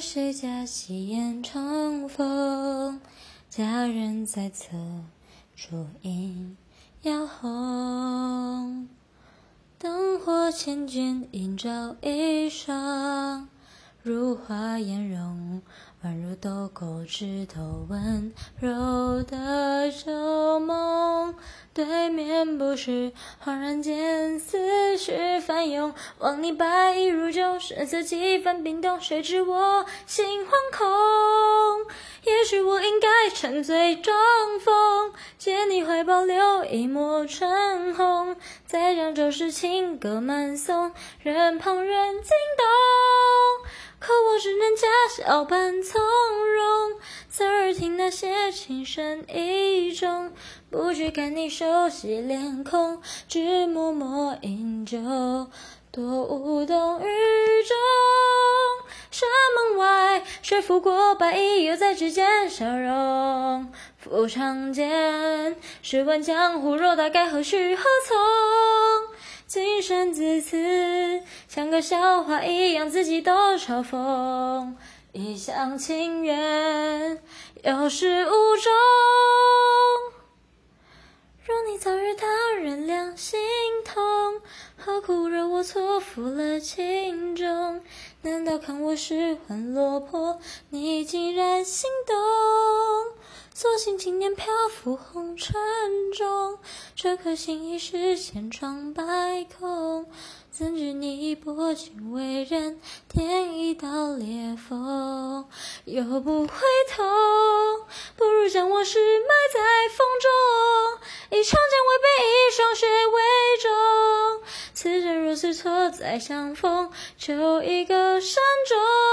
谁家细烟成风？佳人在侧，烛影摇红。灯火千卷，映照一生。如花颜容，宛如豆蔻枝头温柔的旧梦。对面不识，恍然间思绪翻涌。望你白衣如旧，神色几番冰冻，谁知我心惶恐？也许我应该沉醉装疯，借你怀抱留一抹春红，再将旧时情歌慢诵，任旁人惊动。可我只能假笑扮从容，那些情深意重。不去看你熟悉脸孔，只默默饮酒，多无动于衷。山门外，雪拂过白衣，犹在指尖消融。复长剑，试问江湖，若大该何去何从？今生自此，像个笑话一样，自己都嘲讽。一厢情愿，有始无终。若你早与他人两心何苦惹我错付了情衷？难道看我失魂落魄，你竟然心动？所幸经年漂浮红尘中，这颗心已是千疮百孔。怎知你薄情为人，添一道裂缝，又不回头。不如将往事埋在风中，此生若是错再相逢，求一个善终。